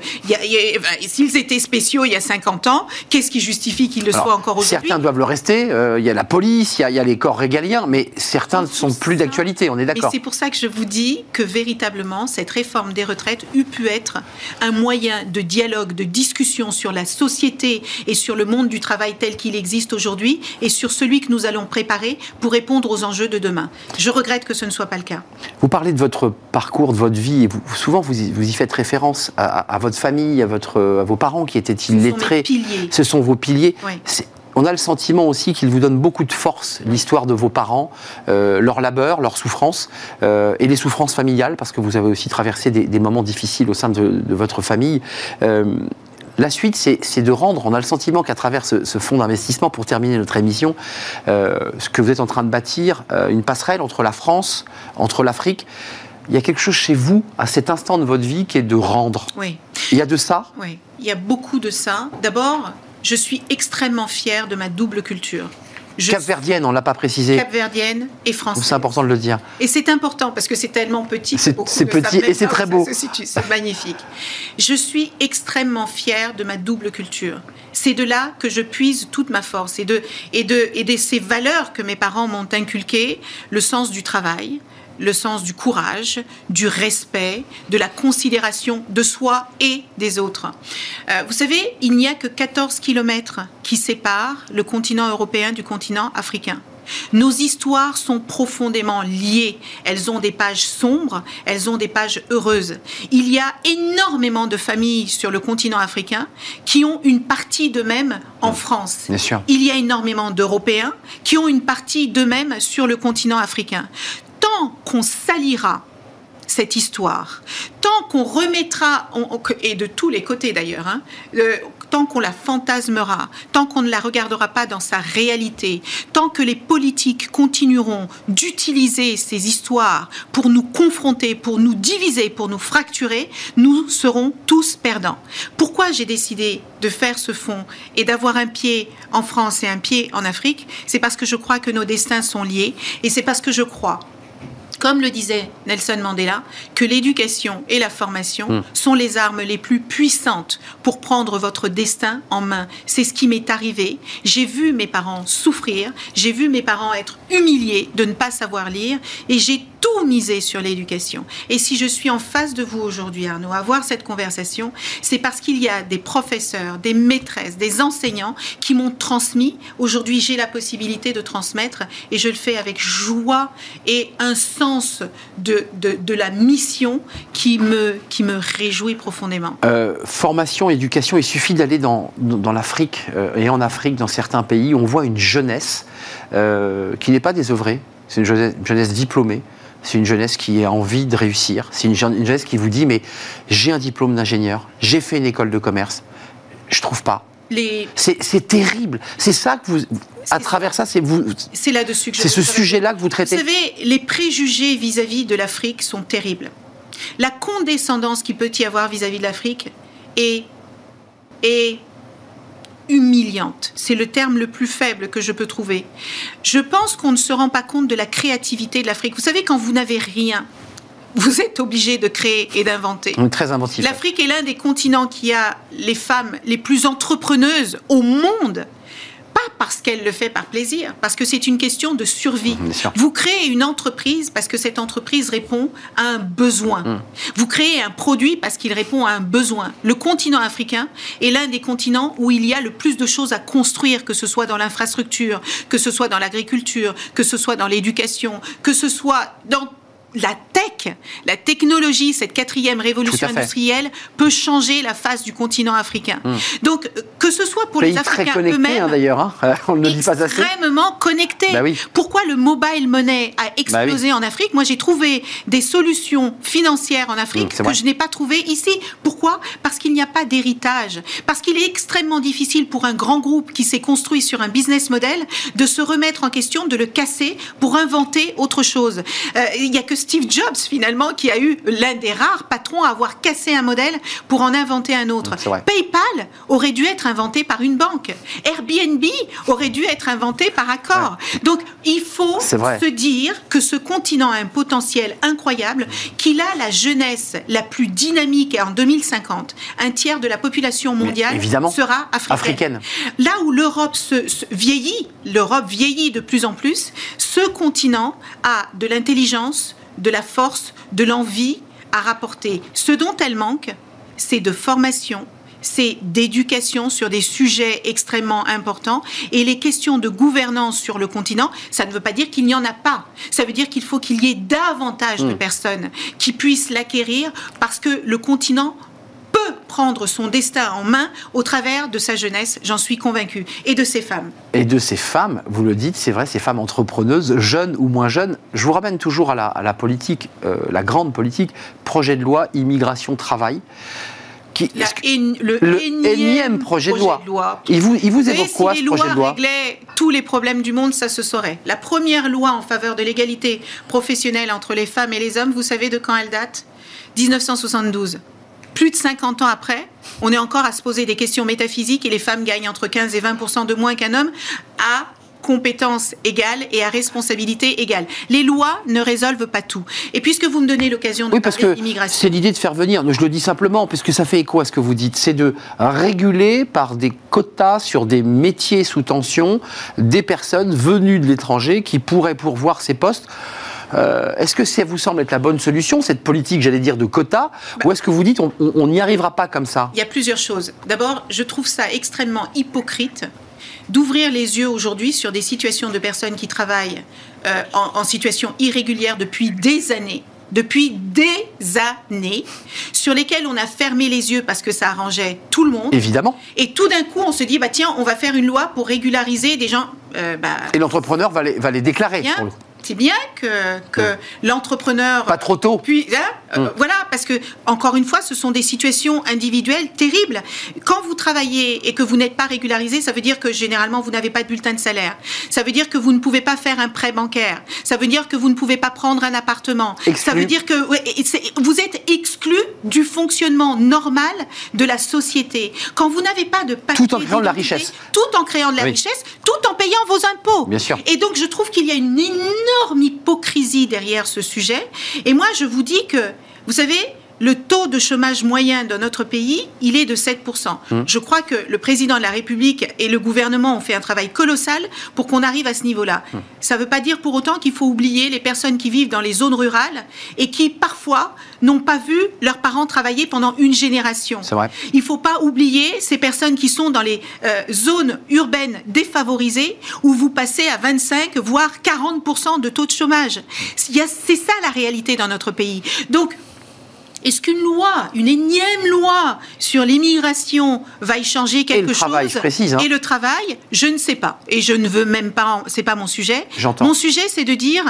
s'ils étaient spéciaux il y a 50 ans, qu'est-ce qui justifie qu'ils le soient encore aujourd'hui? Certains doivent le rester. Euh, il y a la police, il y, a, les corps régaliens, mais certains ne sont plus d'actualité, on est d'accord. C'est pour ça que je vous dis que véritablement, cette réforme des retraites eût pu être un moyen de dialogue, de discussion sur la société et sur le monde du travail tel qu'il existe aujourd'hui et sur celui que nous allons préparer pour répondre aux enjeux de demain. Je regrette que ce ne soit pas le cas. Vous parlez de votre parcours, de votre vie, et vous, souvent vous y, vous y, faites référence à, votre famille, à, votre, à vos parents qui étaient illettrés. Ce sont, piliers. Ce sont vos piliers. On a le sentiment aussi qu'il vous donne beaucoup de force, l'histoire de vos parents, euh, leur labeur, leur souffrance, euh, et les souffrances familiales, parce que vous avez aussi traversé des, moments difficiles au sein de, votre famille. Euh, la suite, c'est de rendre, on a le sentiment qu'à travers ce, fonds d'investissement, pour terminer notre émission, euh, ce que vous êtes en train de bâtir, euh, une passerelle entre la France, entre l'Afrique, il y a quelque chose chez vous, à cet instant de votre vie, qui est de rendre. Oui. Il y a de ça? Oui, il y a beaucoup de ça. D'abord, je suis extrêmement fière de ma double culture. Cap-Verdienne, on ne l'a pas précisé. Cap-Verdienne et française. C'est important de le dire. Et c'est important parce que c'est tellement petit. C'est petit et c'est très beau. C'est magnifique. Je suis extrêmement fière de ma double culture. C'est de là que je puise toute ma force et de, et de, et de ces valeurs que mes parents m'ont inculquées, le sens du travail, le sens du courage, du respect, de la considération de soi et des autres. Euh, vous savez, il n'y a que 14 kilomètres qui séparent le continent européen du continent africain. Nos histoires sont profondément liées. Elles ont des pages sombres, elles ont des pages heureuses. Il y a énormément de familles sur le continent africain qui ont une partie d'eux-mêmes en France. Il y a énormément d'Européens qui ont une partie d'eux-mêmes sur le continent africain tant qu'on salira cette histoire, tant qu'on remettra, et de tous les côtés d'ailleurs, hein, tant qu'on la fantasmera, tant qu'on ne la regardera pas dans sa réalité, tant que les politiques continueront d'utiliser ces histoires pour nous confronter, pour nous diviser, pour nous fracturer, nous serons tous perdants. Pourquoi j'ai décidé de faire ce fonds et d'avoir un pied en France et un pied en Afrique? C'est parce que je crois que nos destins sont liés et c'est parce que je crois comme le disait Nelson Mandela, que l'éducation et la formation Mm. sont les armes les plus puissantes pour prendre votre destin en main. C'est ce qui m'est arrivé. J'ai vu mes parents souffrir, j'ai vu mes parents être humiliés de ne pas savoir lire, et j'ai tout misé sur l'éducation. Et si je suis en face de vous aujourd'hui, Arnaud, à avoir cette conversation, c'est parce qu'il y a des professeurs, des maîtresses, des enseignants qui m'ont transmis. Aujourd'hui, j'ai la possibilité de transmettre, et je le fais avec joie et un sens de, de, la mission qui me, qui me réjouit profondément. Euh, formation, éducation, il suffit d'aller dans, dans, l'Afrique euh, et en Afrique, dans certains pays, on voit une jeunesse euh, qui n'est pas désœuvrée, c'est une jeunesse diplômée, c'est une jeunesse qui a envie de réussir, c'est une, jeune- une jeunesse qui vous dit mais j'ai un diplôme d'ingénieur, j'ai fait une école de commerce, je trouve pas. Les, C'est terrible, c'est ça que vous, à travers ça, c'est vous, c'est là-dessus que je c'est ce sujet-là que vous Vous traitez. savez, les préjugés vis-à-vis de l'Afrique sont terribles. La condescendance qu'il peut y avoir vis-à-vis de l'Afrique est, est humiliante. C'est le terme le plus faible que je peux trouver. Je pense qu'on ne se rend pas compte de la créativité de l'Afrique. Vous savez, quand vous n'avez rien, vous êtes obligé de créer et d'inventer. Très inventif. L'Afrique est l'un des continents qui a les femmes les plus entrepreneuses au monde. Pas parce qu'elle le fait par plaisir, parce que c'est une question de survie. Vous créez une entreprise parce que cette entreprise répond à un besoin. Hum. Vous créez un produit parce qu'il répond à un besoin. Le continent africain est l'un des continents où il y a le plus de choses à construire, que ce soit dans l'infrastructure, que ce soit dans l'agriculture, que ce soit dans l'éducation, que ce soit dans la tech, la technologie, cette quatrième révolution industrielle peut changer la face du continent africain. Donc, euh, que ce soit pour Pays les Africains eux-mêmes, hein, d'ailleurs, hein. on ne le dit pas assez. extrêmement connectés. Bah oui. Pourquoi le mobile money a explosé en Afrique? Moi, j'ai trouvé des solutions financières en Afrique c'est que vrai. je n'ai pas trouvées ici. Pourquoi? Parce qu'il n'y a pas d'héritage. Parce qu'il est extrêmement difficile pour un grand groupe qui s'est construit sur un business model de se remettre en question, de le casser pour inventer autre chose. Euh, Il n'y a que Steve Jobs, finalement, qui a eu l'un des rares patrons à avoir cassé un modèle pour en inventer un autre. Mm. PayPal aurait dû être inventé par une banque. Airbnb aurait dû être inventé par accord. Donc, il faut se dire que ce continent a un potentiel incroyable, qu'il a la jeunesse la plus dynamique et en 2050, un tiers de la population mondiale sera africaine. Africaine. Là où l'Europe se, se vieillit, l'Europe vieillit de plus en plus, ce continent a de l'intelligence, de la force, de l'envie à rapporter. Ce dont elle manque, c'est de formation, c'est d'éducation sur des sujets extrêmement importants. Et les questions de gouvernance sur le continent, ça ne veut pas dire qu'il n'y en a pas. Ça veut dire qu'il faut qu'il y ait davantage de personnes qui puissent l'acquérir parce que le continent peut prendre son destin en main au travers de sa jeunesse, j'en suis convaincue, et de ses femmes. Et de ces femmes, vous le dites, c'est vrai, ces femmes entrepreneuses, jeunes ou moins jeunes. Je vous ramène toujours à la, à la politique, euh, la grande politique, projet de loi immigration-travail. Qui, La que- le, le énième, énième projet de loi. loi. il vous, il vous évoque quoi si ce projet de loi réglaient tous les problèmes du monde, ça se saurait. La première loi en faveur de l'égalité professionnelle entre les femmes et les hommes, vous savez de quand elle date? 1972. Plus de 50 ans après, on est encore à se poser des questions métaphysiques et les femmes gagnent entre 15 et 20% de moins qu'un homme à compétences égales et à responsabilité égale. Les lois ne résolvent pas tout. Et puisque vous me donnez l'occasion de Oui, parce parler que c'est l'idée de faire venir, je le dis simplement, parce que ça fait écho à ce que vous dites, c'est de réguler par des quotas sur des métiers sous tension des personnes venues de l'étranger qui pourraient pourvoir ces postes. Euh, est-ce que ça vous semble être la bonne solution, cette politique, j'allais dire, de quotas Ou est-ce que vous dites on- n'y arrivera pas comme ça? Il y a plusieurs choses. D'abord, je trouve ça extrêmement hypocrite d'ouvrir les yeux aujourd'hui sur des situations de personnes qui travaillent euh, en, en situation irrégulière depuis des années depuis des années, sur lesquelles on a fermé les yeux parce que ça arrangeait tout le monde. Évidemment. Et tout d'un coup, on se dit, bah tiens, on va faire une loi pour régulariser des gens. euh, bah, Et l'entrepreneur va les, va les déclarer. bien, pour le- c'est bien que, que l'entrepreneur Pas trop tôt. puis, hein, euh, Mm. voilà, parce que, encore une fois, ce sont des situations individuelles terribles. Quand vous travaillez et que vous n'êtes pas régularisé, ça veut dire que généralement, vous n'avez pas de bulletin de salaire. Ça veut dire que vous ne pouvez pas faire un prêt bancaire. Ça veut dire que vous ne pouvez pas prendre un appartement. Exclu. Ça veut dire que ouais, vous êtes exclu exclu du fonctionnement normal de la société. Quand vous n'avez pas de papier tout en créant de la richesse, tout en créant de la richesse, tout en payant vos impôts. Bien sûr. Et donc je trouve qu'il y a une énorme hypocrisie derrière ce sujet. Et moi je vous dis que, vous savez, le taux de chômage moyen dans notre pays, il est de 7%. Mmh. Je crois que le président de la République et le gouvernement ont fait un travail colossal pour qu'on arrive à ce niveau-là. Mmh. Ça ne veut pas dire pour autant qu'il faut oublier les personnes qui vivent dans les zones rurales et qui, parfois, n'ont pas vu leurs parents travailler pendant une génération. Vrai. Il ne faut pas oublier ces personnes qui sont dans les euh, zones urbaines défavorisées où vous passez à 25, voire 40% de taux de chômage. C'est ça la réalité dans notre pays. Donc, est-ce qu'une loi, une énième loi sur l'immigration va y changer quelque chose hein. Et le travail, je ne sais pas. Et je ne veux même pas, c'est pas mon sujet. Mon sujet, c'est de dire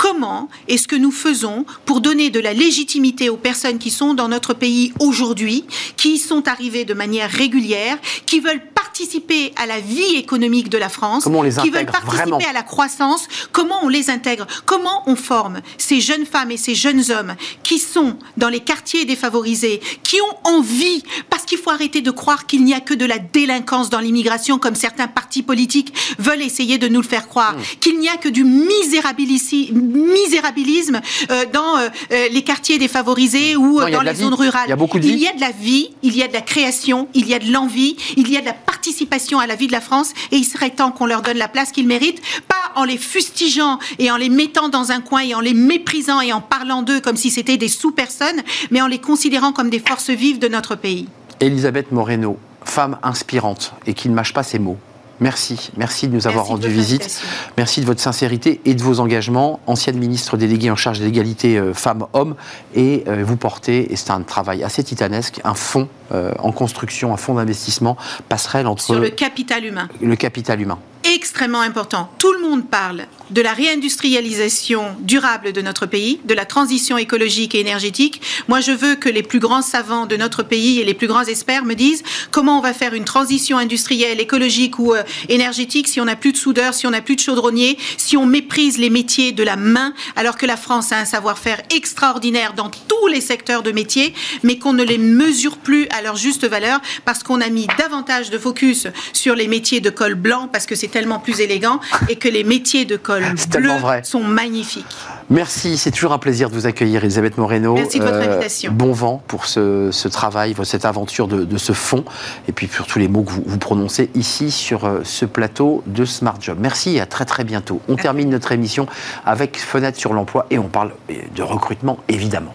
comment est-ce que nous faisons pour donner de la légitimité aux personnes qui sont dans notre pays aujourd'hui, qui sont arrivées de manière régulière, qui veulent participer à la vie économique de la France, qui veulent participer à la croissance, comment on les intègre, comment on forme ces jeunes femmes et ces jeunes hommes qui sont dans les quartiers défavorisés, qui ont envie, parce qu'il faut arrêter de croire qu'il n'y a que de la délinquance dans l'immigration, comme certains partis politiques veulent essayer de nous le faire croire, mmh. qu'il n'y a que du misérabilisme euh, dans euh, euh, les quartiers défavorisés ou dans les zones rurales. Il y a beaucoup de Il y a de la vie, il y a de la création, il y a de l'envie, il y a de la participation à la vie de la France et il serait temps qu'on leur donne la place qu'ils méritent, pas en les fustigeant et en les mettant dans un coin et en les méprisant et en parlant d'eux comme si c'était des sous-personnes, mais en les considérant comme des forces vives de notre pays. Elisabeth Moreno, femme inspirante et qui ne mâche pas ses mots. Merci, merci de nous avoir rendu visite. Merci de votre sincérité et de vos engagements. Ancienne ministre déléguée en charge de l'égalité euh, femmes-hommes, et euh, vous portez, et c'est un travail assez titanesque, un fonds euh, en construction, un fonds d'investissement passerelle entre... Sur le capital humain. Le capital humain extrêmement important. Tout le monde parle de la réindustrialisation durable de notre pays, de la transition écologique et énergétique. Moi, je veux que les plus grands savants de notre pays et les plus grands experts me disent comment on va faire une transition industrielle, écologique ou euh, énergétique si on n'a plus de soudeurs, si on n'a plus de chaudronniers, si on méprise les métiers de la main, alors que la France a un savoir-faire extraordinaire dans tous les secteurs de métiers, mais qu'on ne les mesure plus à leur juste valeur parce qu'on a mis davantage de focus sur les métiers de col blanc parce que c'est tellement plus élégant et que les métiers de col bleu sont magnifiques. Merci, c'est toujours un plaisir de vous accueillir, Elisabeth Moreno. Merci de votre euh, invitation. Bon vent pour ce, travail, cette aventure de, ce fond, et puis pour tous les mots que vous, prononcez ici sur euh, ce plateau de Smart Job. Merci et à très très bientôt. On termine notre émission avec Fenêtre sur l'emploi et on parle euh, de recrutement évidemment.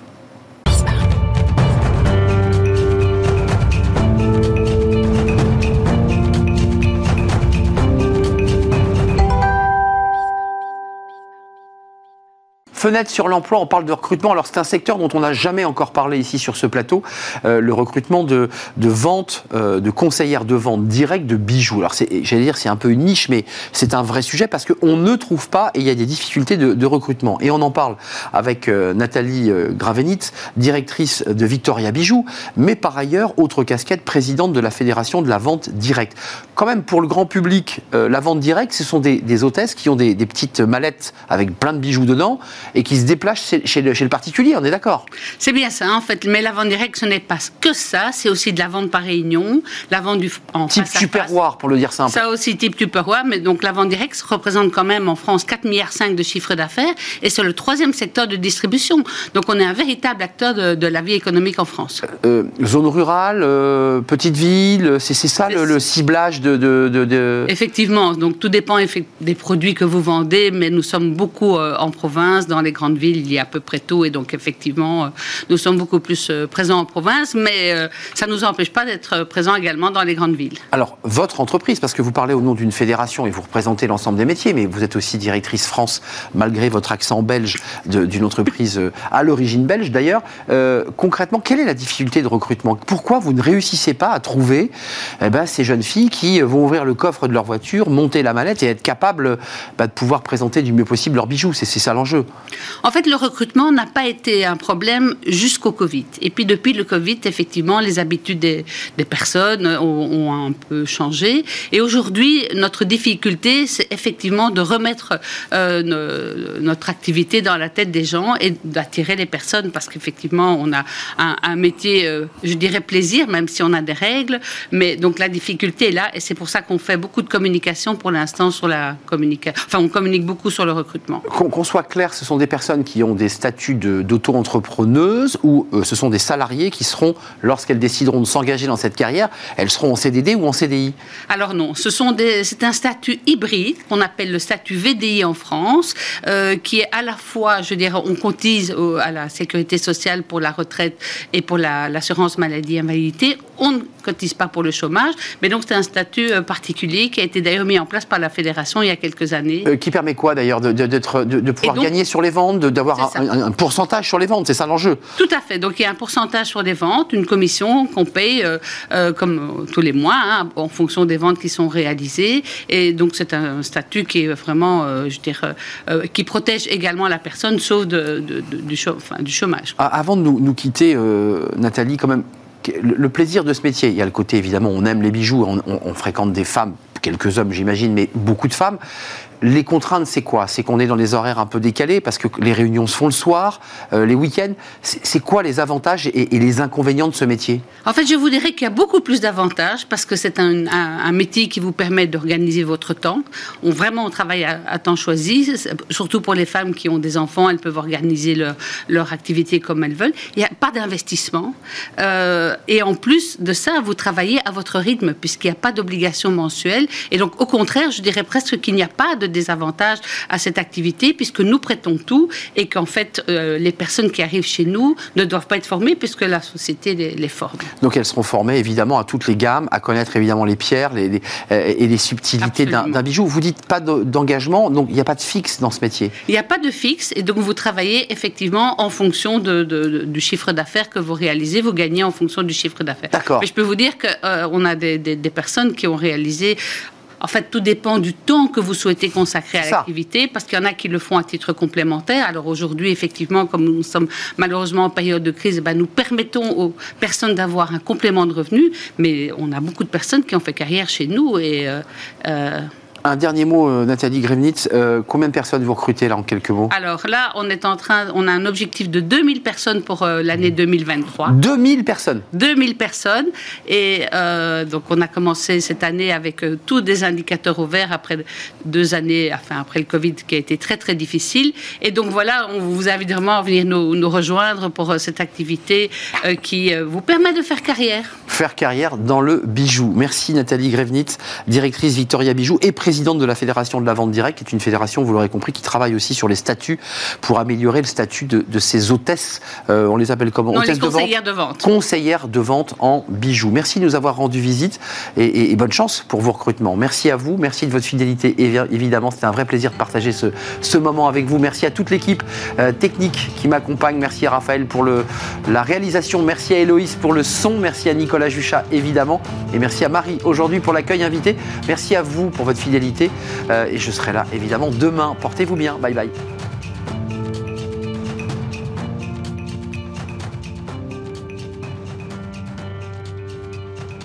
Fenêtre sur l'emploi, on parle de recrutement. Alors c'est un secteur dont on n'a jamais encore parlé ici sur ce plateau, euh, le recrutement de, de vente, euh, de conseillères de vente directe de bijoux. Alors j'allais dire c'est un peu une niche, mais c'est un vrai sujet parce qu'on ne trouve pas et il y a des difficultés de, recrutement. Et on en parle avec euh, Nathalie Gravenit, directrice de Victoria Bijoux, mais par ailleurs, autre casquette, présidente de la Fédération de la vente directe. Quand même, pour le grand public, la vente directe, ce sont des, hôtesses qui ont des, des petites mallettes avec plein de bijoux dedans et qui se déplacent chez, le, particulier, on est d'accord? C'est bien ça, en fait. Mais la vente directe, ce n'est pas que ça, c'est aussi de la vente par réunion, la vente du, en type tupperware, pour le dire simple. Ça aussi, type tupperware, mais donc la vente directe représente quand même en France 4,5 milliards de chiffre d'affaires et c'est le troisième secteur de distribution. Donc on est un véritable acteur de, la vie économique en France. Euh, zone rurale, euh, petite ville, c'est ça le, ciblage de, de, Effectivement, donc tout dépend des produits que vous vendez, mais nous sommes beaucoup euh, en province, dans les grandes villes, il y a à peu près tout. Et donc, effectivement, euh, nous sommes beaucoup plus euh, présents en province, mais euh, ça ne nous empêche pas d'être présents également dans les grandes villes. Alors, votre entreprise, parce que vous parlez au nom d'une fédération et vous représentez l'ensemble des métiers, mais vous êtes aussi directrice France, malgré votre accent belge, d'une entreprise à l'origine belge d'ailleurs. concrètement, quelle est la difficulté de recrutement? Pourquoi vous ne réussissez pas à trouver eh ben, ces jeunes filles qui vont ouvrir le coffre de leur voiture, monter la mallette et être capables bah, de pouvoir présenter du mieux possible leurs bijoux. C'est ça l'enjeu. En fait, le recrutement n'a pas été un problème jusqu'au Covid. Et puis depuis le Covid, effectivement, les habitudes des, personnes ont, un peu changé. Et aujourd'hui, notre difficulté, c'est effectivement de remettre euh, notre activité dans la tête des gens et d'attirer les personnes parce qu'effectivement, on a un, métier, euh, je dirais plaisir, même si on a des règles. Mais donc la difficulté est là c'est pour ça qu'on fait beaucoup de communication pour l'instant sur la communication. Enfin, on communique beaucoup sur le recrutement. Qu'on soit clair, ce sont des personnes qui ont des statuts d'auto-entrepreneuse ou euh, ce sont des salariés qui seront, lorsqu'elles décideront de s'engager dans cette carrière, elles seront en CDD ou en CDI Alors non, ce sont des, c'est un statut hybride qu'on appelle le statut VDI en France, euh, qui est à la fois, je dirais, on cotise à la sécurité sociale pour la retraite et pour l'assurance maladie invalidité. On ne cotise pas pour le chômage, mais donc c'est un statut euh, particulier qui a été d'ailleurs mis en place par la fédération il y a quelques années. Euh, qui permet quoi d'ailleurs de, de, pouvoir gagner sur les ventes, d'avoir un, pourcentage sur les ventes, c'est ça l'enjeu Tout à fait. Donc il y a un pourcentage sur les ventes, une commission qu'on paye comme tous les mois hein, en fonction des ventes qui sont réalisées. Et donc c'est un statut qui est vraiment, euh, je dirais, euh, qui protège également la personne, sauf de, du, chômage. Ah, avant de nous, quitter, euh, Nathalie, quand même, le, plaisir de ce métier, il y a le côté évidemment, on aime les bijoux, on fréquente des femmes, quelques hommes j'imagine, mais beaucoup de femmes. Les contraintes, c'est quoi? C'est qu'on est dans des horaires un peu décalés parce que les réunions se font le soir, euh, les week-ends. C'est quoi les avantages et, les inconvénients de ce métier? En fait, je vous dirais qu'il y a beaucoup plus d'avantages parce que c'est un, métier qui vous permet d'organiser votre temps. On vraiment on travaille à, temps choisi, surtout pour les femmes qui ont des enfants, elles peuvent organiser leur, leur activité comme elles veulent. Il n'y a pas d'investissement euh, et en plus de ça, vous travaillez à votre rythme puisqu'il n'y a pas d'obligation mensuelle. Et donc, au contraire, je dirais presque qu'il n'y a pas de des avantages à cette activité puisque nous prêtons tout et qu'en fait, euh, les personnes qui arrivent chez nous ne doivent pas être formées puisque la société les, forme. Donc elles seront formées évidemment à toutes les gammes, à connaître évidemment les pierres les, euh, et les subtilités d'un bijou. Vous dites pas d'engagement, donc il n'y a pas de fixe dans ce métier Il n'y a pas de fixe et donc vous travaillez effectivement en fonction de, du chiffre d'affaires que vous réalisez, vous gagnez en fonction du chiffre d'affaires. D'accord. Mais je peux vous dire qu'on euh, a des, des, personnes qui ont réalisé en fait, tout dépend du temps que vous souhaitez consacrer à l'activité, parce qu'il y en a qui le font à titre complémentaire. Alors aujourd'hui, effectivement, comme nous sommes malheureusement en période de crise, ben, nous permettons aux personnes d'avoir un complément de revenus, mais on a beaucoup de personnes qui ont fait carrière chez nous et euh, euh, un dernier mot, euh, Nathalie Gremnitz. Euh, combien de personnes vous recrutez là en quelques mots? Alors là, on est en train, on a un objectif de 2000 personnes pour euh, l'année 2023. 2000 personnes? 2000 personnes. Et donc on a commencé cette année avec tous des indicateurs ouverts après deux années, enfin après le Covid qui a été très très difficile. Et donc voilà, on vous invite vraiment à venir nous, nous rejoindre pour cette activité qui vous permet de faire carrière. Faire carrière dans le bijou. Merci Nathalie Grevnitz, directrice Victoria Bijou et présidente présidente de la Fédération de la vente directe, qui est une fédération, vous l'aurez compris, qui travaille aussi sur les statuts pour améliorer le statut de, de ces hôtesses. Euh, on les appelle comment Hôtesses de conseillères de vente. Conseillères de vente en bijoux. Merci de nous avoir rendu visite et, bonne chance pour vos recrutements. Merci à vous, merci de votre fidélité. Évidemment, c'était un vrai plaisir de partager ce, ce moment avec vous. Merci à toute l'équipe euh, technique qui m'accompagne. Merci à Raphaël pour le, la réalisation. Merci à Héloïse pour le son. Merci à Nicolas Juchat, évidemment. Et merci à Marie aujourd'hui pour l'accueil invité. Merci à vous pour votre fidélité. Euh, et je serai là évidemment demain. Portez-vous bien. Bye bye.